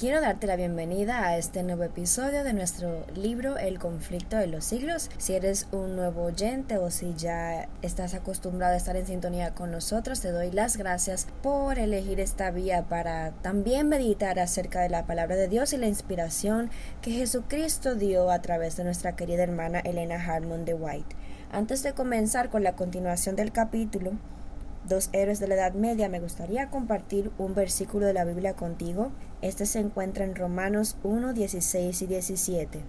Quiero darte la bienvenida a este nuevo episodio de nuestro libro El conflicto de los siglos. Si eres un nuevo oyente o si ya estás acostumbrado a estar en sintonía con nosotros, te doy las gracias por elegir esta vía para también meditar acerca de la palabra de Dios y la inspiración que Jesucristo dio a través de nuestra querida hermana Elena Harmon de White. Antes de comenzar con la continuación del capítulo, Dos héroes de la Edad Media, me gustaría compartir un versículo de la Biblia contigo. Este se encuentra en Romanos 1, 16 y 17.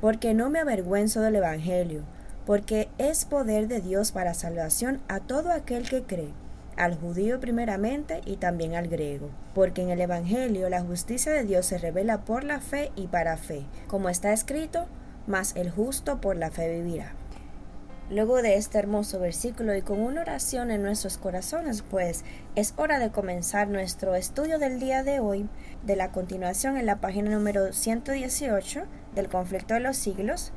Porque no me avergüenzo del Evangelio, porque es poder de Dios para salvación a todo aquel que cree, al judío primeramente y también al griego. Porque en el Evangelio la justicia de Dios se revela por la fe y para fe, como está escrito, mas el justo por la fe vivirá. Luego de este hermoso versículo y con una oración en nuestros corazones, pues es hora de comenzar nuestro estudio del día de hoy, de la continuación en la página número 118 del conflicto de los siglos.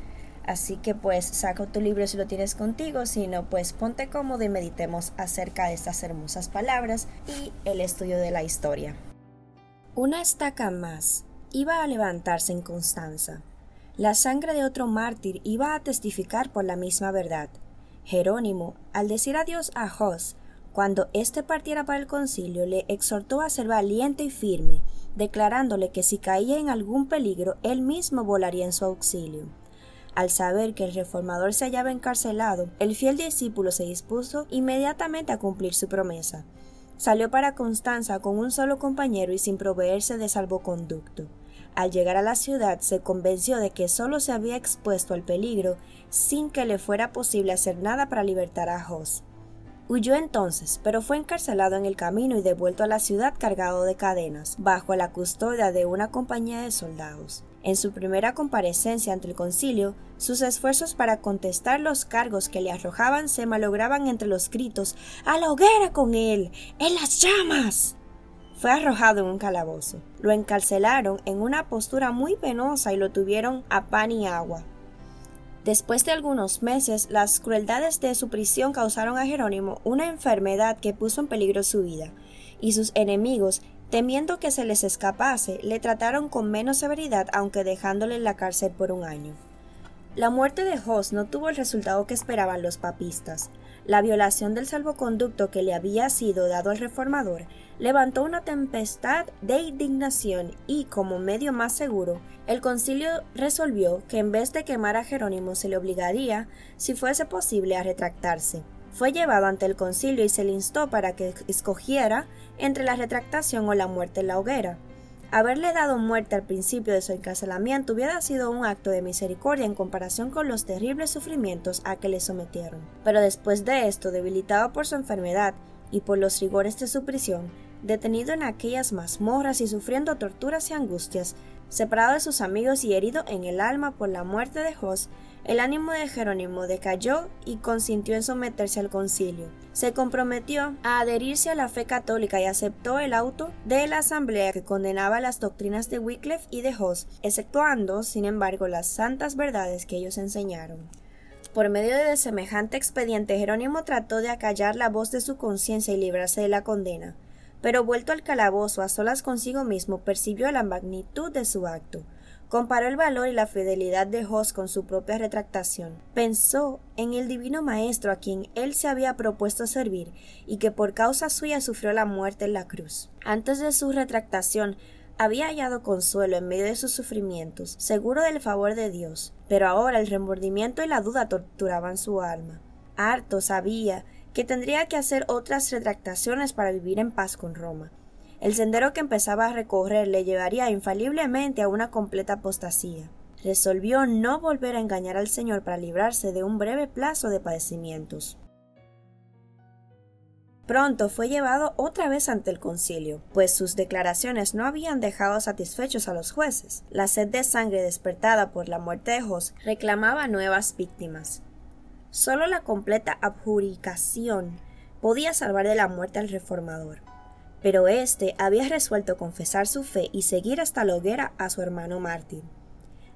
Así que pues saca tu libro si lo tienes contigo, si no pues ponte cómodo y meditemos acerca de estas hermosas palabras y el estudio de la historia. Una estaca más iba a levantarse en Constanza la sangre de otro mártir iba a testificar por la misma verdad. Jerónimo, al decir adiós a Jos, cuando éste partiera para el concilio, le exhortó a ser valiente y firme, declarándole que si caía en algún peligro, él mismo volaría en su auxilio. Al saber que el reformador se hallaba encarcelado, el fiel discípulo se dispuso inmediatamente a cumplir su promesa. Salió para Constanza con un solo compañero y sin proveerse de salvoconducto. Al llegar a la ciudad se convenció de que solo se había expuesto al peligro sin que le fuera posible hacer nada para libertar a Jos. Huyó entonces, pero fue encarcelado en el camino y devuelto a la ciudad cargado de cadenas, bajo la custodia de una compañía de soldados. En su primera comparecencia ante el concilio, sus esfuerzos para contestar los cargos que le arrojaban se malograban entre los gritos ¡A la hoguera con él! ¡En las llamas! Fue arrojado en un calabozo. Lo encarcelaron en una postura muy penosa y lo tuvieron a pan y agua. Después de algunos meses, las crueldades de su prisión causaron a Jerónimo una enfermedad que puso en peligro su vida, y sus enemigos, temiendo que se les escapase, le trataron con menos severidad aunque dejándole en la cárcel por un año. La muerte de Jos no tuvo el resultado que esperaban los papistas. La violación del salvoconducto que le había sido dado al reformador levantó una tempestad de indignación y, como medio más seguro, el concilio resolvió que en vez de quemar a Jerónimo se le obligaría, si fuese posible, a retractarse. Fue llevado ante el concilio y se le instó para que escogiera entre la retractación o la muerte en la hoguera. Haberle dado muerte al principio de su encarcelamiento hubiera sido un acto de misericordia en comparación con los terribles sufrimientos a que le sometieron. Pero después de esto, debilitado por su enfermedad y por los rigores de su prisión, detenido en aquellas mazmorras y sufriendo torturas y angustias, separado de sus amigos y herido en el alma por la muerte de Jos, el ánimo de Jerónimo decayó y consintió en someterse al concilio. Se comprometió a adherirse a la fe católica y aceptó el auto de la asamblea que condenaba las doctrinas de Wycliffe y de Hoss, exceptuando, sin embargo, las santas verdades que ellos enseñaron. Por medio de semejante expediente, Jerónimo trató de acallar la voz de su conciencia y librarse de la condena pero vuelto al calabozo a solas consigo mismo percibió la magnitud de su acto. Comparó el valor y la fidelidad de Jos con su propia retractación. Pensó en el divino maestro a quien él se había propuesto servir y que por causa suya sufrió la muerte en la cruz. Antes de su retractación había hallado consuelo en medio de sus sufrimientos, seguro del favor de Dios, pero ahora el remordimiento y la duda torturaban su alma. Harto sabía que tendría que hacer otras retractaciones para vivir en paz con Roma. El sendero que empezaba a recorrer le llevaría infaliblemente a una completa apostasía. Resolvió no volver a engañar al Señor para librarse de un breve plazo de padecimientos. Pronto fue llevado otra vez ante el concilio, pues sus declaraciones no habían dejado satisfechos a los jueces. La sed de sangre despertada por la muerte de Jos reclamaba nuevas víctimas. Solo la completa abjuricación podía salvar de la muerte al reformador. Pero éste había resuelto confesar su fe y seguir hasta la hoguera a su hermano mártir.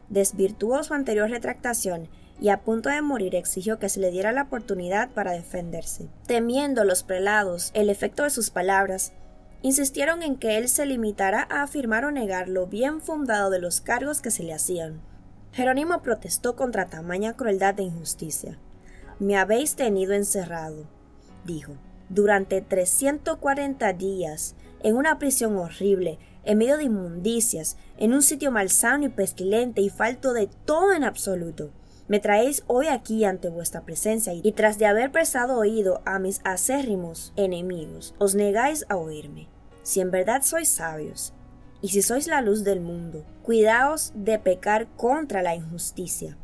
Desvirtuó su anterior retractación y a punto de morir exigió que se le diera la oportunidad para defenderse. Temiendo los prelados el efecto de sus palabras, insistieron en que él se limitara a afirmar o negar lo bien fundado de los cargos que se le hacían. Jerónimo protestó contra tamaña crueldad e injusticia. Me habéis tenido encerrado, dijo, durante 340 días, en una prisión horrible, en medio de inmundicias, en un sitio malsano y pestilente y falto de todo en absoluto. Me traéis hoy aquí ante vuestra presencia y tras de haber prestado oído a mis acérrimos enemigos, os negáis a oírme. Si en verdad sois sabios, y si sois la luz del mundo, cuidaos de pecar contra la injusticia.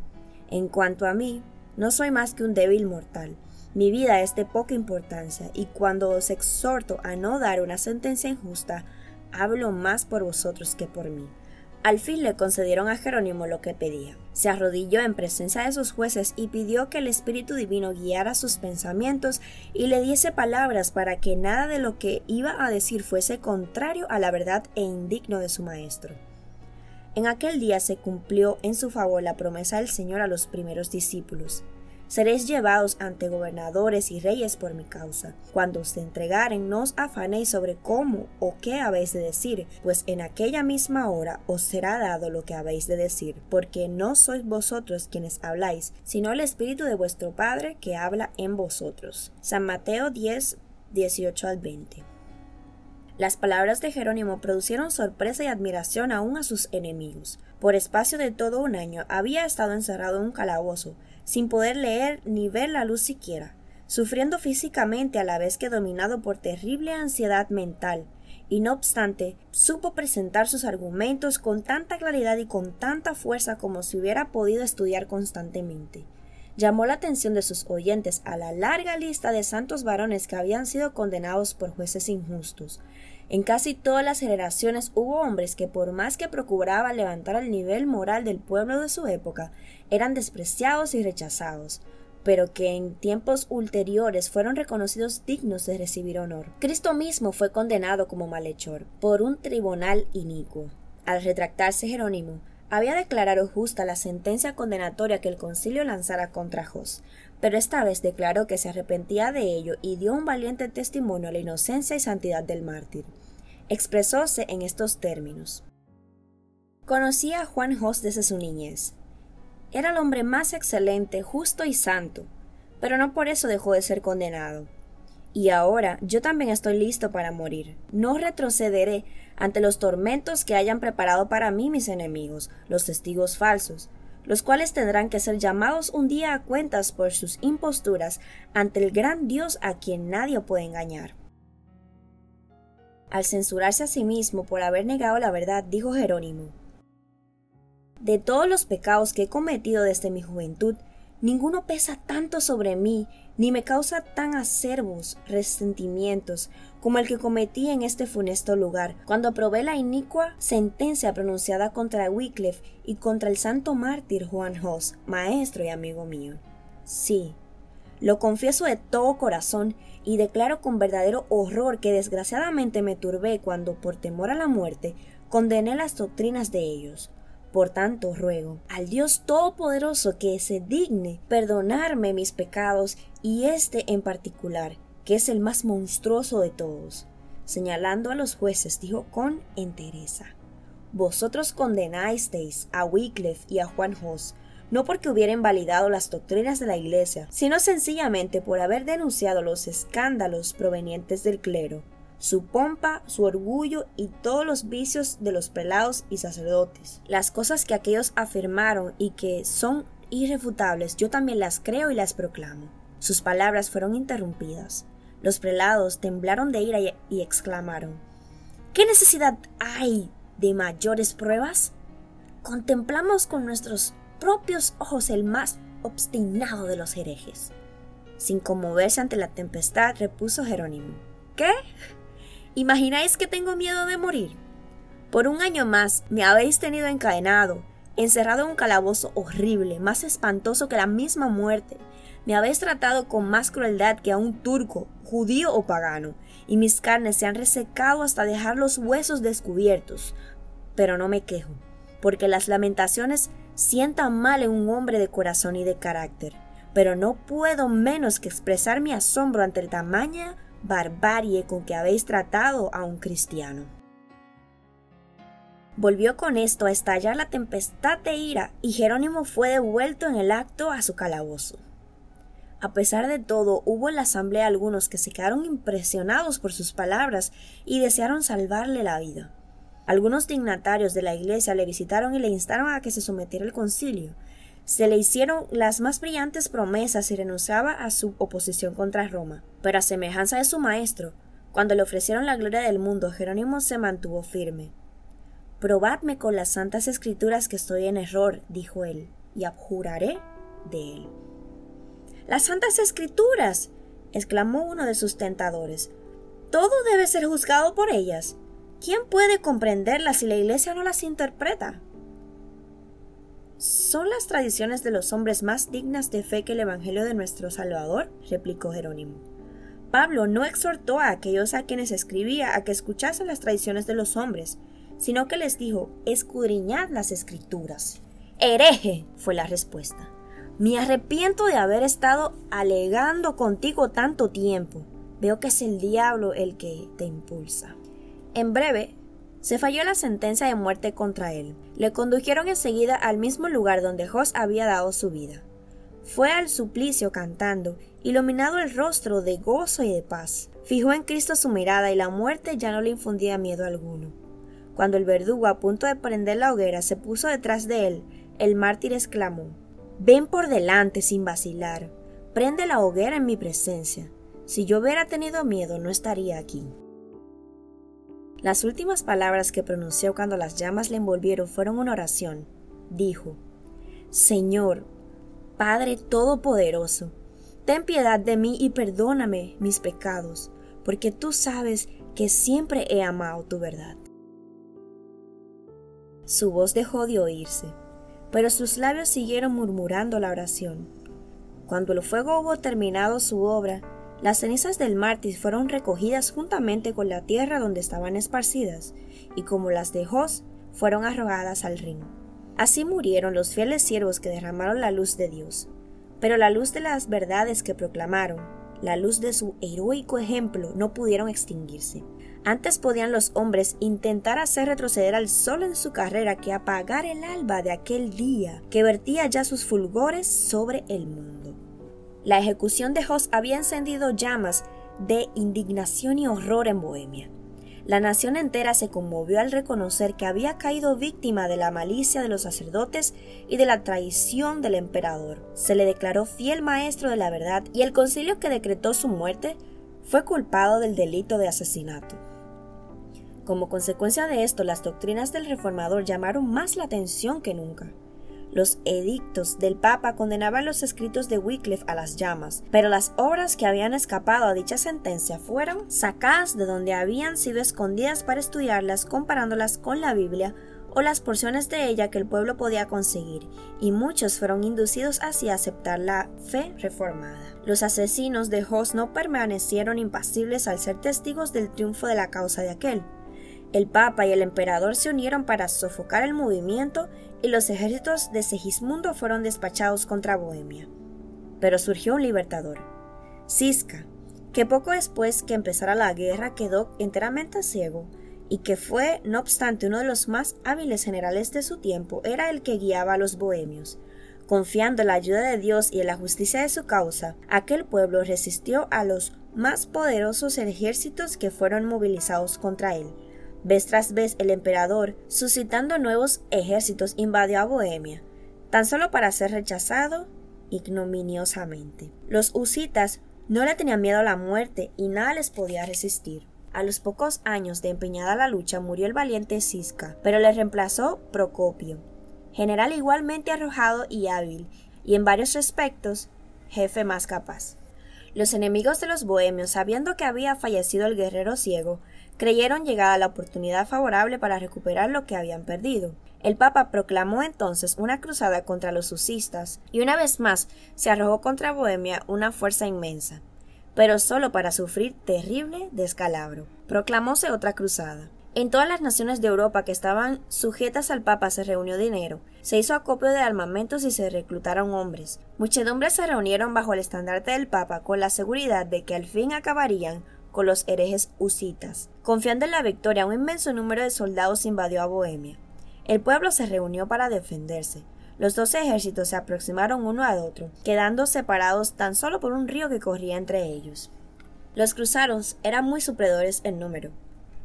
En cuanto a mí, no soy más que un débil mortal. Mi vida es de poca importancia, y cuando os exhorto a no dar una sentencia injusta, hablo más por vosotros que por mí. Al fin le concedieron a Jerónimo lo que pedía. Se arrodilló en presencia de sus jueces y pidió que el Espíritu Divino guiara sus pensamientos y le diese palabras para que nada de lo que iba a decir fuese contrario a la verdad e indigno de su maestro. En aquel día se cumplió en su favor la promesa del Señor a los primeros discípulos. Seréis llevados ante gobernadores y reyes por mi causa. Cuando os entregaren, no os afanéis sobre cómo o qué habéis de decir, pues en aquella misma hora os será dado lo que habéis de decir, porque no sois vosotros quienes habláis, sino el Espíritu de vuestro Padre que habla en vosotros. San Mateo 10, 18 al 20. Las palabras de Jerónimo produjeron sorpresa y admiración aún a sus enemigos. Por espacio de todo un año había estado encerrado en un calabozo, sin poder leer ni ver la luz siquiera, sufriendo físicamente a la vez que dominado por terrible ansiedad mental, y no obstante, supo presentar sus argumentos con tanta claridad y con tanta fuerza como si hubiera podido estudiar constantemente. Llamó la atención de sus oyentes a la larga lista de santos varones que habían sido condenados por jueces injustos, en casi todas las generaciones hubo hombres que por más que procuraban levantar el nivel moral del pueblo de su época, eran despreciados y rechazados, pero que en tiempos ulteriores fueron reconocidos dignos de recibir honor. Cristo mismo fue condenado como malhechor por un tribunal inicuo. Al retractarse Jerónimo, había declarado justa la sentencia condenatoria que el concilio lanzara contra Jos, pero esta vez declaró que se arrepentía de ello y dio un valiente testimonio a la inocencia y santidad del mártir. Expresóse en estos términos. Conocía a Juan Jos desde su niñez. Era el hombre más excelente, justo y santo, pero no por eso dejó de ser condenado. Y ahora yo también estoy listo para morir. No retrocederé ante los tormentos que hayan preparado para mí mis enemigos, los testigos falsos, los cuales tendrán que ser llamados un día a cuentas por sus imposturas ante el gran Dios a quien nadie puede engañar. Al censurarse a sí mismo por haber negado la verdad, dijo Jerónimo, De todos los pecados que he cometido desde mi juventud, ninguno pesa tanto sobre mí, ni me causa tan acervos resentimientos como el que cometí en este funesto lugar, cuando aprobé la inicua sentencia pronunciada contra Wycliffe y contra el santo mártir Juan Hos, maestro y amigo mío. Sí, lo confieso de todo corazón y declaro con verdadero horror que desgraciadamente me turbé cuando, por temor a la muerte, condené las doctrinas de ellos. Por tanto, ruego al Dios Todopoderoso que se digne perdonarme mis pecados y este en particular, que es el más monstruoso de todos. Señalando a los jueces, dijo con entereza. Vosotros condenasteis a Wycliffe y a Juan Jos, no porque hubieran validado las doctrinas de la Iglesia, sino sencillamente por haber denunciado los escándalos provenientes del clero, su pompa, su orgullo y todos los vicios de los prelados y sacerdotes. Las cosas que aquellos afirmaron y que son irrefutables, yo también las creo y las proclamo. Sus palabras fueron interrumpidas. Los prelados temblaron de ira y, exclamaron ¿Qué necesidad hay de mayores pruebas? Contemplamos con nuestros propios ojos el más obstinado de los herejes. Sin conmoverse ante la tempestad, repuso Jerónimo. ¿Qué? ¿Imagináis que tengo miedo de morir? Por un año más me habéis tenido encadenado, encerrado en un calabozo horrible, más espantoso que la misma muerte, me habéis tratado con más crueldad que a un turco, judío o pagano, y mis carnes se han resecado hasta dejar los huesos descubiertos. Pero no me quejo, porque las lamentaciones sientan mal en un hombre de corazón y de carácter, pero no puedo menos que expresar mi asombro ante tamaña barbarie con que habéis tratado a un cristiano. Volvió con esto a estallar la tempestad de ira y Jerónimo fue devuelto en el acto a su calabozo. A pesar de todo, hubo en la asamblea algunos que se quedaron impresionados por sus palabras y desearon salvarle la vida. Algunos dignatarios de la iglesia le visitaron y le instaron a que se sometiera al concilio. Se le hicieron las más brillantes promesas y renunciaba a su oposición contra Roma. Pero a semejanza de su maestro, cuando le ofrecieron la gloria del mundo, Jerónimo se mantuvo firme. Probadme con las santas escrituras que estoy en error, dijo él, y abjuraré de él. Las santas escrituras, exclamó uno de sus tentadores. Todo debe ser juzgado por ellas. ¿Quién puede comprenderlas si la Iglesia no las interpreta? ¿Son las tradiciones de los hombres más dignas de fe que el Evangelio de nuestro Salvador? replicó Jerónimo. Pablo no exhortó a aquellos a quienes escribía a que escuchasen las tradiciones de los hombres, sino que les dijo, escudriñad las escrituras. Hereje, fue la respuesta. Me arrepiento de haber estado alegando contigo tanto tiempo. Veo que es el diablo el que te impulsa. En breve, se falló la sentencia de muerte contra él. Le condujeron enseguida al mismo lugar donde Jos había dado su vida. Fue al suplicio cantando, iluminado el rostro de gozo y de paz. Fijó en Cristo su mirada y la muerte ya no le infundía miedo alguno. Cuando el verdugo a punto de prender la hoguera se puso detrás de él, el mártir exclamó Ven por delante sin vacilar, prende la hoguera en mi presencia. Si yo hubiera tenido miedo no estaría aquí. Las últimas palabras que pronunció cuando las llamas le envolvieron fueron una oración. Dijo, Señor, Padre Todopoderoso, ten piedad de mí y perdóname mis pecados, porque tú sabes que siempre he amado tu verdad. Su voz dejó de oírse, pero sus labios siguieron murmurando la oración. Cuando el fuego hubo terminado su obra, las cenizas del mártir fueron recogidas juntamente con la tierra donde estaban esparcidas, y como las de Jos, fueron arrojadas al río. Así murieron los fieles siervos que derramaron la luz de Dios. Pero la luz de las verdades que proclamaron, la luz de su heroico ejemplo, no pudieron extinguirse. Antes podían los hombres intentar hacer retroceder al sol en su carrera que apagar el alba de aquel día que vertía ya sus fulgores sobre el mundo. La ejecución de Jos había encendido llamas de indignación y horror en Bohemia. La nación entera se conmovió al reconocer que había caído víctima de la malicia de los sacerdotes y de la traición del emperador. Se le declaró fiel maestro de la verdad y el concilio que decretó su muerte fue culpado del delito de asesinato. Como consecuencia de esto, las doctrinas del reformador llamaron más la atención que nunca. Los edictos del Papa condenaban los escritos de Wycliffe a las llamas, pero las obras que habían escapado a dicha sentencia fueron sacadas de donde habían sido escondidas para estudiarlas comparándolas con la Biblia o las porciones de ella que el pueblo podía conseguir, y muchos fueron inducidos así a aceptar la fe reformada. Los asesinos de Jos no permanecieron impasibles al ser testigos del triunfo de la causa de aquel. El Papa y el emperador se unieron para sofocar el movimiento y los ejércitos de Segismundo fueron despachados contra Bohemia. Pero surgió un libertador, Cisca, que poco después que empezara la guerra quedó enteramente ciego y que fue, no obstante, uno de los más hábiles generales de su tiempo, era el que guiaba a los bohemios. Confiando en la ayuda de Dios y en la justicia de su causa, aquel pueblo resistió a los más poderosos ejércitos que fueron movilizados contra él. Vez tras vez el emperador, suscitando nuevos ejércitos, invadió a Bohemia, tan solo para ser rechazado ignominiosamente. Los husitas no le tenían miedo a la muerte y nada les podía resistir. A los pocos años de empeñada la lucha murió el valiente Cisca, pero le reemplazó Procopio, general igualmente arrojado y hábil, y en varios aspectos jefe más capaz. Los enemigos de los bohemios, sabiendo que había fallecido el guerrero ciego, creyeron llegada la oportunidad favorable para recuperar lo que habían perdido. El Papa proclamó entonces una cruzada contra los susistas y una vez más se arrojó contra Bohemia una fuerza inmensa, pero solo para sufrir terrible descalabro. Proclamóse otra cruzada. En todas las naciones de Europa que estaban sujetas al Papa se reunió dinero, se hizo acopio de armamentos y se reclutaron hombres. Muchedumbres se reunieron bajo el estandarte del Papa con la seguridad de que al fin acabarían con los herejes husitas. Confiando en la victoria, un inmenso número de soldados invadió a Bohemia. El pueblo se reunió para defenderse. Los dos ejércitos se aproximaron uno al otro, quedando separados tan solo por un río que corría entre ellos. Los cruzados eran muy superiores en número,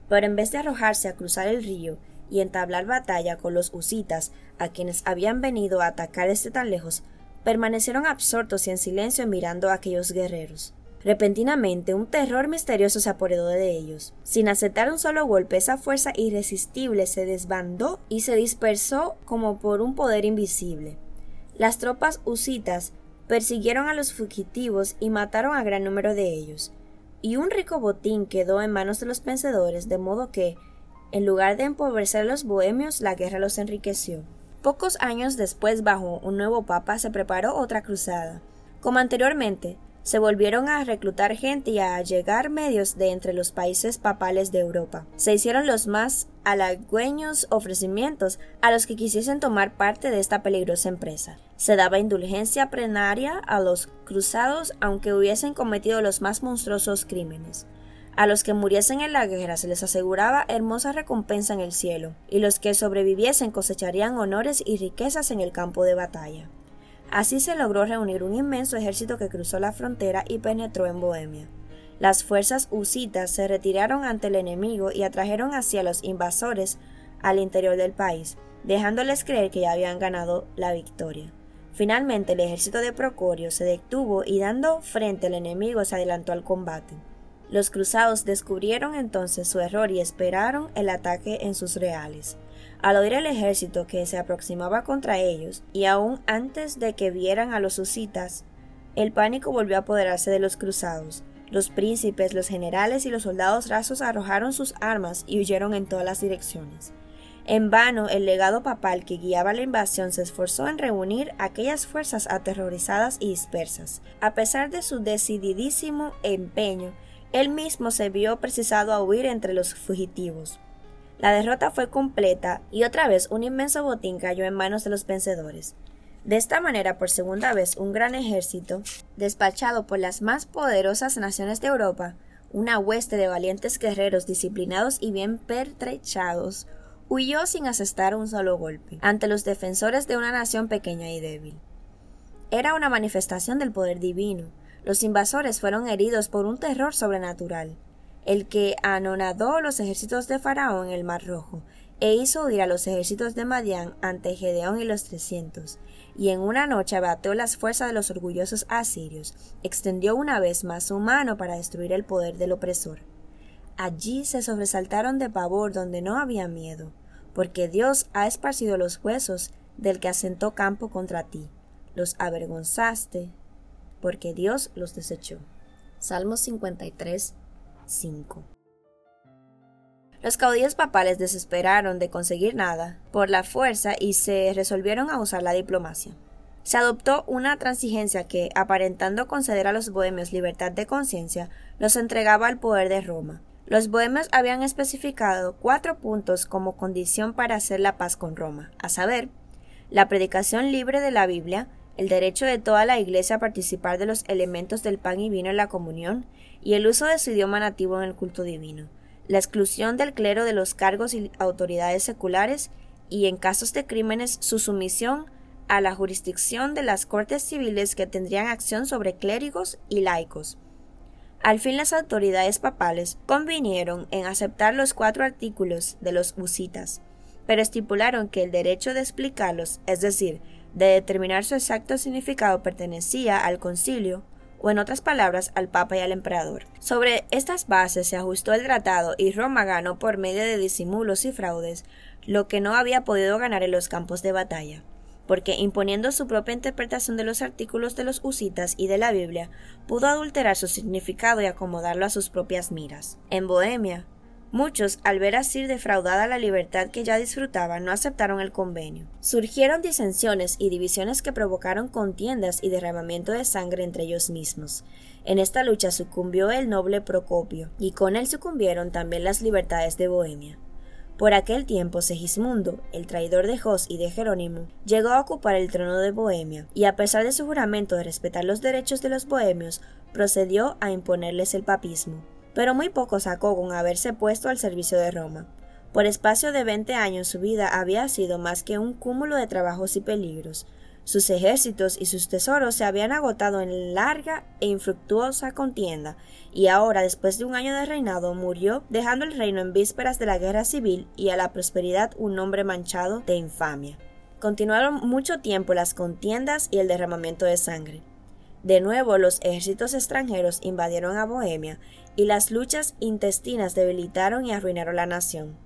pero en vez de arrojarse a cruzar el río y entablar batalla con los husitas, a quienes habían venido a atacar desde tan lejos, permanecieron absortos y en silencio mirando a aquellos guerreros. Repentinamente un terror misterioso se apoderó de ellos. Sin aceptar un solo golpe, esa fuerza irresistible se desbandó y se dispersó como por un poder invisible. Las tropas husitas persiguieron a los fugitivos y mataron a gran número de ellos. Y un rico botín quedó en manos de los vencedores, de modo que, en lugar de empobrecer a los bohemios, la guerra los enriqueció. Pocos años después, bajo un nuevo papa, se preparó otra cruzada. Como anteriormente, se volvieron a reclutar gente y a llegar medios de entre los países papales de Europa. Se hicieron los más halagüeños ofrecimientos a los que quisiesen tomar parte de esta peligrosa empresa. Se daba indulgencia plenaria a los cruzados aunque hubiesen cometido los más monstruosos crímenes. A los que muriesen en la guerra se les aseguraba hermosa recompensa en el cielo, y los que sobreviviesen cosecharían honores y riquezas en el campo de batalla. Así se logró reunir un inmenso ejército que cruzó la frontera y penetró en Bohemia. Las fuerzas husitas se retiraron ante el enemigo y atrajeron hacia los invasores al interior del país, dejándoles creer que ya habían ganado la victoria. Finalmente el ejército de Procorio se detuvo y dando frente al enemigo se adelantó al combate. Los cruzados descubrieron entonces su error y esperaron el ataque en sus reales. Al oír el ejército que se aproximaba contra ellos, y aún antes de que vieran a los husitas, el pánico volvió a apoderarse de los cruzados. Los príncipes, los generales y los soldados rasos arrojaron sus armas y huyeron en todas las direcciones. En vano el legado papal que guiaba la invasión se esforzó en reunir aquellas fuerzas aterrorizadas y dispersas. A pesar de su decididísimo empeño, él mismo se vio precisado a huir entre los fugitivos. La derrota fue completa y otra vez un inmenso botín cayó en manos de los vencedores. De esta manera, por segunda vez, un gran ejército, despachado por las más poderosas naciones de Europa, una hueste de valientes guerreros disciplinados y bien pertrechados, huyó sin asestar un solo golpe ante los defensores de una nación pequeña y débil. Era una manifestación del poder divino. Los invasores fueron heridos por un terror sobrenatural el que anonadó los ejércitos de Faraón en el Mar Rojo, e hizo huir a los ejércitos de Madián ante Gedeón y los trescientos, y en una noche abateó las fuerzas de los orgullosos asirios, extendió una vez más su mano para destruir el poder del opresor. Allí se sobresaltaron de pavor donde no había miedo, porque Dios ha esparcido los huesos del que asentó campo contra ti. Los avergonzaste, porque Dios los desechó. Salmo 53, 5. Los caudillos papales desesperaron de conseguir nada por la fuerza y se resolvieron a usar la diplomacia. Se adoptó una transigencia que, aparentando conceder a los bohemios libertad de conciencia, los entregaba al poder de Roma. Los bohemios habían especificado cuatro puntos como condición para hacer la paz con Roma, a saber, la predicación libre de la Biblia, el derecho de toda la Iglesia a participar de los elementos del pan y vino en la comunión, y el uso de su idioma nativo en el culto divino, la exclusión del clero de los cargos y autoridades seculares, y en casos de crímenes su sumisión a la jurisdicción de las cortes civiles que tendrían acción sobre clérigos y laicos. Al fin las autoridades papales convinieron en aceptar los cuatro artículos de los husitas, pero estipularon que el derecho de explicarlos, es decir, de determinar su exacto significado pertenecía al concilio, o en otras palabras al Papa y al emperador. Sobre estas bases se ajustó el tratado y Roma ganó por medio de disimulos y fraudes lo que no había podido ganar en los campos de batalla, porque imponiendo su propia interpretación de los artículos de los husitas y de la Biblia, pudo adulterar su significado y acomodarlo a sus propias miras. En Bohemia, Muchos, al ver así defraudada la libertad que ya disfrutaban, no aceptaron el convenio. Surgieron disensiones y divisiones que provocaron contiendas y derramamiento de sangre entre ellos mismos. En esta lucha sucumbió el noble Procopio, y con él sucumbieron también las libertades de Bohemia. Por aquel tiempo Segismundo, el traidor de Jos y de Jerónimo, llegó a ocupar el trono de Bohemia, y a pesar de su juramento de respetar los derechos de los bohemios, procedió a imponerles el papismo pero muy poco sacó con haberse puesto al servicio de Roma. Por espacio de veinte años su vida había sido más que un cúmulo de trabajos y peligros. Sus ejércitos y sus tesoros se habían agotado en larga e infructuosa contienda, y ahora, después de un año de reinado, murió, dejando el reino en vísperas de la guerra civil y a la prosperidad un nombre manchado de infamia. Continuaron mucho tiempo las contiendas y el derramamiento de sangre. De nuevo los ejércitos extranjeros invadieron a Bohemia y las luchas intestinas debilitaron y arruinaron la nación.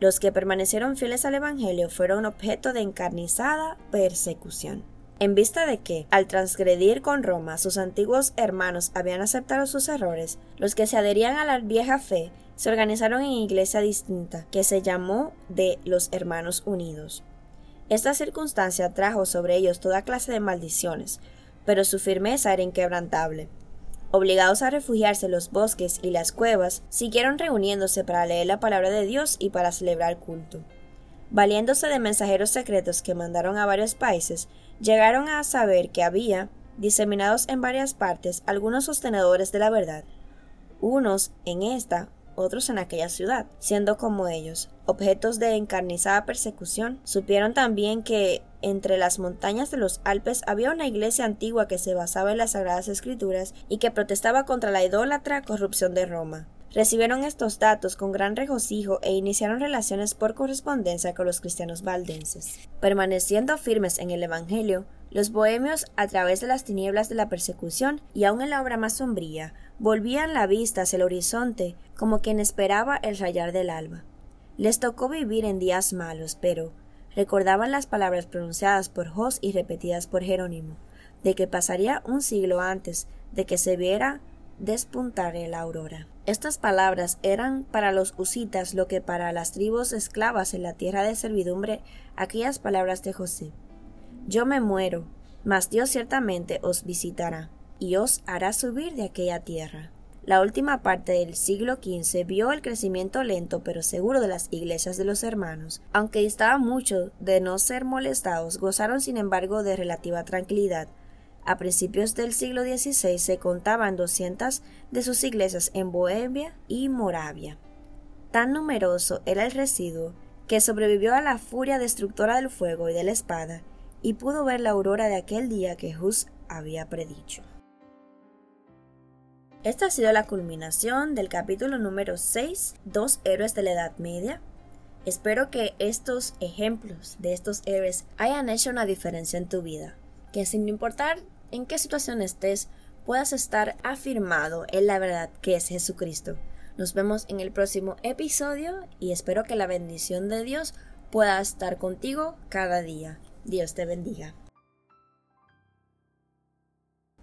Los que permanecieron fieles al Evangelio fueron objeto de encarnizada persecución. En vista de que, al transgredir con Roma, sus antiguos hermanos habían aceptado sus errores, los que se adherían a la vieja fe se organizaron en iglesia distinta, que se llamó de los Hermanos Unidos. Esta circunstancia trajo sobre ellos toda clase de maldiciones, pero su firmeza era inquebrantable. Obligados a refugiarse en los bosques y las cuevas, siguieron reuniéndose para leer la palabra de Dios y para celebrar culto. Valiéndose de mensajeros secretos que mandaron a varios países, llegaron a saber que había, diseminados en varias partes, algunos sostenedores de la verdad, unos en esta, otros en aquella ciudad, siendo como ellos, objetos de encarnizada persecución. Supieron también que entre las montañas de los Alpes había una iglesia antigua que se basaba en las Sagradas Escrituras y que protestaba contra la idólatra corrupción de Roma. Recibieron estos datos con gran regocijo e iniciaron relaciones por correspondencia con los cristianos valdenses. Permaneciendo firmes en el Evangelio, los bohemios, a través de las tinieblas de la persecución y aun en la obra más sombría, volvían la vista hacia el horizonte como quien esperaba el rayar del alba. Les tocó vivir en días malos, pero recordaban las palabras pronunciadas por Jos y repetidas por Jerónimo, de que pasaría un siglo antes de que se viera despuntar la aurora. Estas palabras eran para los husitas lo que para las tribus esclavas en la tierra de servidumbre aquellas palabras de José. Yo me muero, mas Dios ciertamente os visitará y os hará subir de aquella tierra. La última parte del siglo XV vio el crecimiento lento pero seguro de las iglesias de los hermanos. Aunque distaba mucho de no ser molestados, gozaron sin embargo de relativa tranquilidad. A principios del siglo XVI se contaban 200 de sus iglesias en Bohemia y Moravia. Tan numeroso era el residuo que sobrevivió a la furia destructora del fuego y de la espada, y pudo ver la aurora de aquel día que Hus había predicho. Esta ha sido la culminación del capítulo número 6, Dos héroes de la Edad Media. Espero que estos ejemplos de estos héroes hayan hecho una diferencia en tu vida, que sin importar en qué situación estés, puedas estar afirmado en la verdad que es Jesucristo. Nos vemos en el próximo episodio y espero que la bendición de Dios pueda estar contigo cada día. Dios te bendiga.